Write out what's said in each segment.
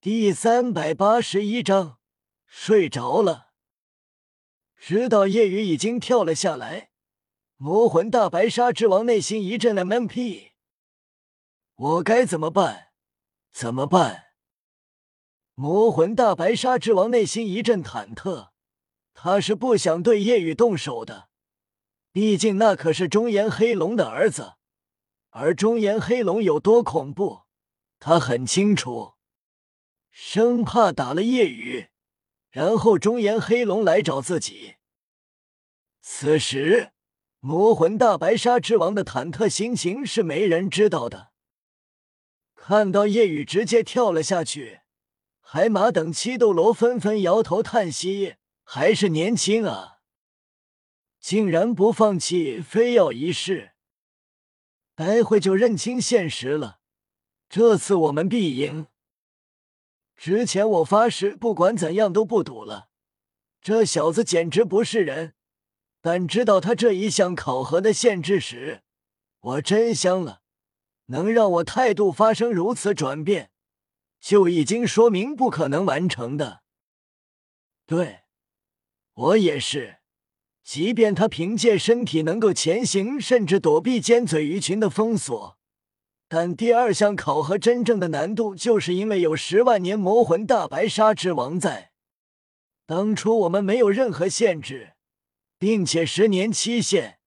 第三百八十一章，睡着了。知道夜雨已经跳了下来，魔魂大白鲨之王内心一阵 MMP。我该怎么办？怎么办？魔魂大白鲨之王内心一阵忐忑，他是不想对夜雨动手的，毕竟那可是中炎黑龙的儿子，而中炎黑龙有多恐怖，他很清楚。生怕打了夜雨，然后中言黑龙来找自己。此时，魔魂大白鲨之王的忐忑心情是没人知道的。看到夜雨直接跳了下去，海马等七斗罗纷纷摇头叹息：“还是年轻啊，竟然不放弃，非要一试。待会就认清现实了，这次我们必赢。”之前我发誓，不管怎样都不赌了。这小子简直不是人！但知道他这一项考核的限制时，我真香了。能让我态度发生如此转变，就已经说明不可能完成的。对，我也是。即便他凭借身体能够前行，甚至躲避尖嘴鱼群的封锁。但第二项考核真正的难度，就是因为有十万年魔魂大白鲨之王在。当初我们没有任何限制，并且十年期限，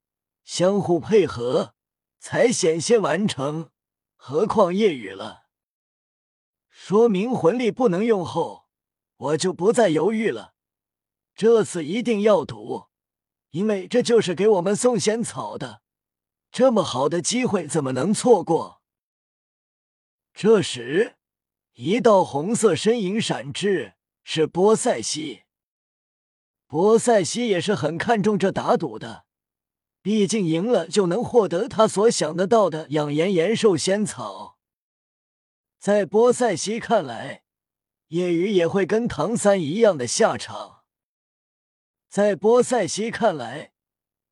相互配合才险些完成。何况夜雨了，说明魂力不能用后，我就不再犹豫了。这次一定要赌，因为这就是给我们送仙草的，这么好的机会怎么能错过？这时，一道红色身影闪至，是波塞西。波塞西也是很看重这打赌的，毕竟赢了就能获得他所想得到的养颜延寿仙草。在波塞西看来，叶雨也会跟唐三一样的下场。在波塞西看来，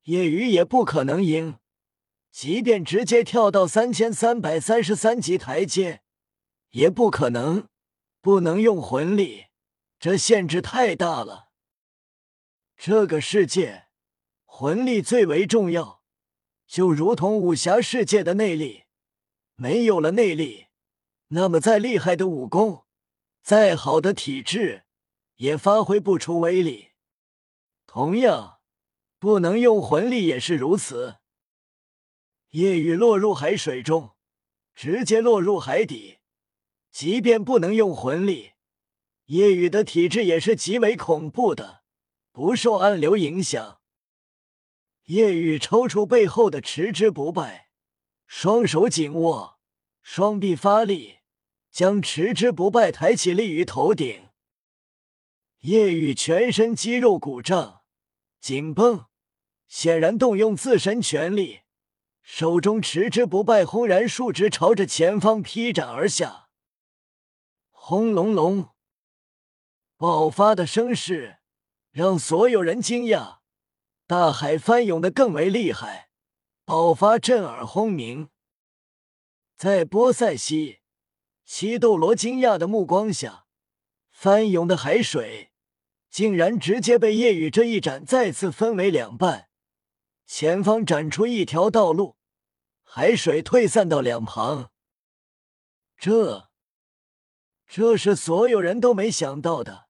叶雨也不可能赢。即便直接跳到三千三百三十三级台阶，也不可能不能用魂力，这限制太大了。这个世界魂力最为重要，就如同武侠世界的内力，没有了内力，那么再厉害的武功，再好的体质，也发挥不出威力。同样，不能用魂力也是如此。夜雨落入海水中，直接落入海底。即便不能用魂力，夜雨的体质也是极为恐怖的，不受暗流影响。夜雨抽出背后的持之不败，双手紧握，双臂发力，将持之不败抬起立于头顶。夜雨全身肌肉鼓胀、紧绷，显然动用自身全力。手中持之不败轰然竖直，朝着前方劈斩而下。轰隆隆，爆发的声势让所有人惊讶。大海翻涌的更为厉害，爆发震耳轰鸣。在波塞西、七斗罗惊讶的目光下，翻涌的海水竟然直接被夜雨这一斩再次分为两半，前方斩出一条道路。海水退散到两旁，这，这是所有人都没想到的。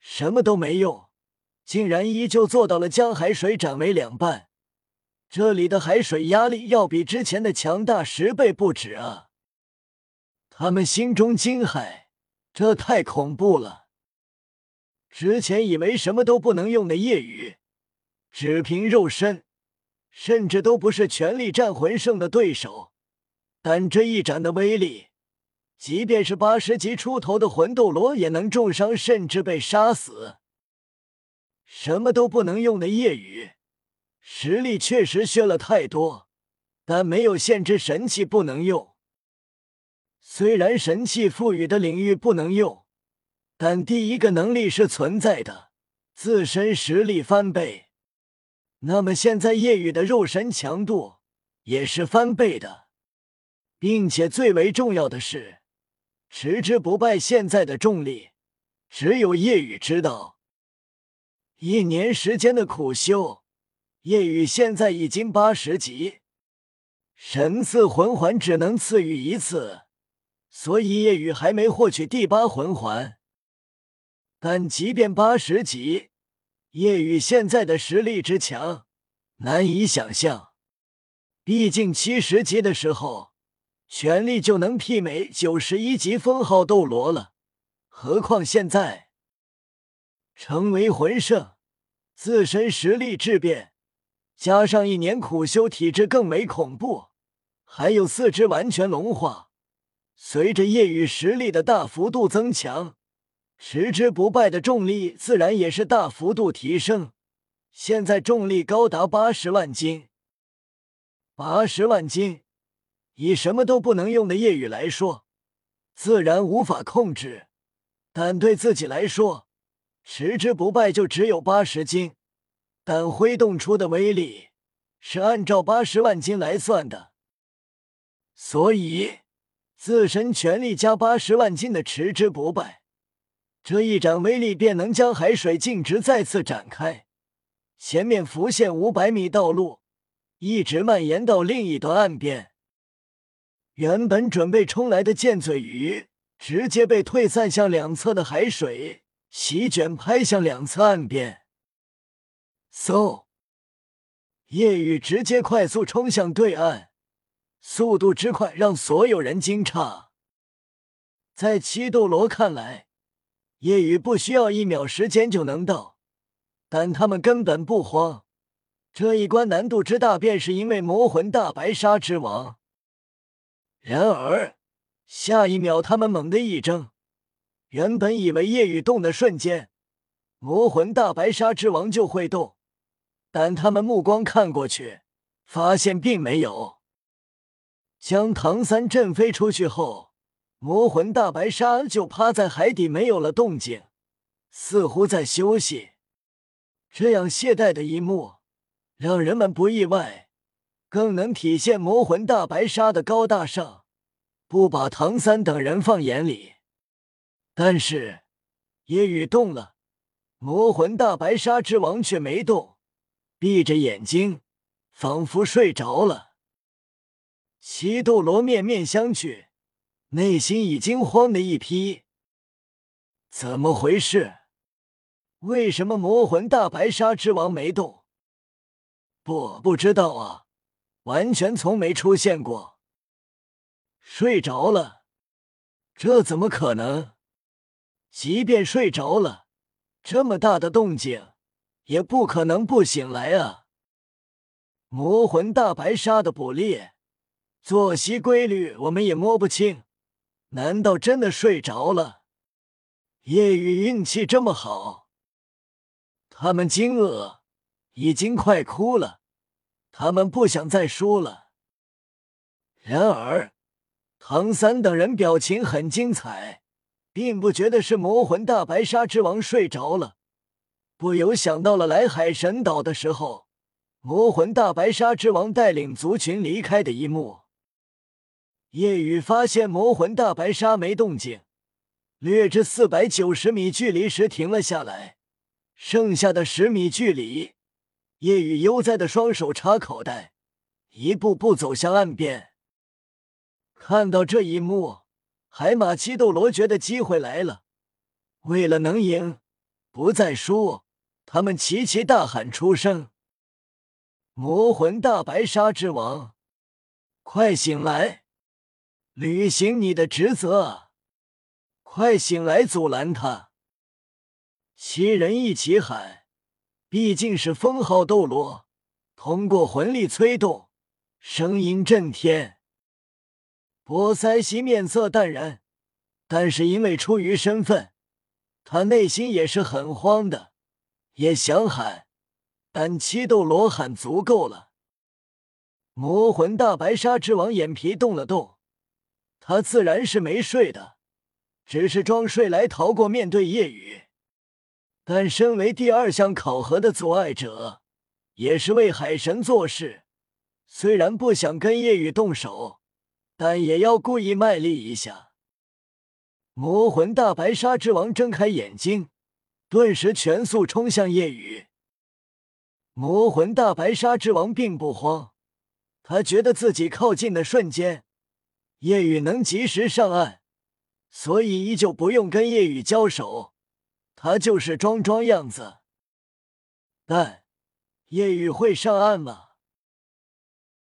什么都没用，竟然依旧做到了将海水斩为两半。这里的海水压力要比之前的强大十倍不止啊！他们心中惊骇，这太恐怖了。之前以为什么都不能用的夜雨，只凭肉身。甚至都不是全力战魂圣的对手，但这一斩的威力，即便是八十级出头的魂斗罗也能重伤，甚至被杀死。什么都不能用的夜雨，实力确实削了太多，但没有限制神器不能用。虽然神器赋予的领域不能用，但第一个能力是存在的，自身实力翻倍。那么现在夜雨的肉身强度也是翻倍的，并且最为重要的是，持之不败现在的重力，只有夜雨知道。一年时间的苦修，夜雨现在已经八十级，神赐魂环只能赐予一次，所以夜雨还没获取第八魂环。但即便八十级，夜雨现在的实力之强，难以想象。毕竟七十级的时候，全力就能媲美九十一级封号斗罗了，何况现在成为魂圣。自身实力质变，加上一年苦修，体质更为恐怖，还有四肢完全融化。随着夜雨实力的大幅度增强，持之不败的重力自然也是大幅度提升。现在重力高达八十万斤，八十万斤，以什么都不能用的夜雨来说，自然无法控制。但对自己来说，持之不败就只有八十斤，但挥动出的威力是按照八十万斤来算的，所以自身全力加八十万斤的持之不败，这一掌威力便能将海水径直再次展开，前面浮现五百米道路，一直蔓延到另一端岸边。原本准备冲来的剑嘴鱼，直接被退散向两侧的海水。席卷拍向两侧岸边，嗖！夜雨直接快速冲向对岸，速度之快让所有人惊诧。在七斗罗看来，夜雨不需要一秒时间就能到，但他们根本不慌。这一关难度之大，便是因为魔魂大白鲨之王。然而，下一秒他们猛地一怔。原本以为夜雨动的瞬间，魔魂大白鲨之王就会动，但他们目光看过去，发现并没有。将唐三震飞出去后，魔魂大白鲨就趴在海底，没有了动静，似乎在休息。这样懈怠的一幕，让人们不意外，更能体现魔魂大白鲨的高大上，不把唐三等人放眼里。但是，夜雨动了，魔魂大白鲨之王却没动，闭着眼睛，仿佛睡着了。七斗罗面面相觑，内心已经慌的一批。怎么回事？为什么魔魂大白鲨之王没动？不，不知道啊，完全从没出现过。睡着了？这怎么可能？即便睡着了，这么大的动静，也不可能不醒来啊！魔魂大白鲨的捕猎作息规律，我们也摸不清，难道真的睡着了？夜雨运气这么好，他们惊愕，已经快哭了，他们不想再输了。然而，唐三等人表情很精彩。并不觉得是魔魂大白鲨之王睡着了，不由想到了来海神岛的时候，魔魂大白鲨之王带领族群离开的一幕。夜雨发现魔魂大白鲨没动静，略至四百九十米距离时停了下来，剩下的十米距离，夜雨悠哉的双手插口袋，一步步走向岸边。看到这一幕。海马七斗罗觉得机会来了，为了能赢，不再输，他们齐齐大喊出声：“魔魂大白鲨之王，快醒来，履行你的职责！快醒来，阻拦他！”七人一起喊，毕竟是封号斗罗，通过魂力催动，声音震天。波塞西面色淡然，但是因为出于身份，他内心也是很慌的，也想喊，但七斗罗喊足够了。魔魂大白鲨之王眼皮动了动，他自然是没睡的，只是装睡来逃过面对夜雨。但身为第二项考核的阻碍者，也是为海神做事，虽然不想跟夜雨动手。但也要故意卖力一下。魔魂大白鲨之王睁开眼睛，顿时全速冲向夜雨。魔魂大白鲨之王并不慌，他觉得自己靠近的瞬间，夜雨能及时上岸，所以依旧不用跟夜雨交手，他就是装装样子。但夜雨会上岸吗？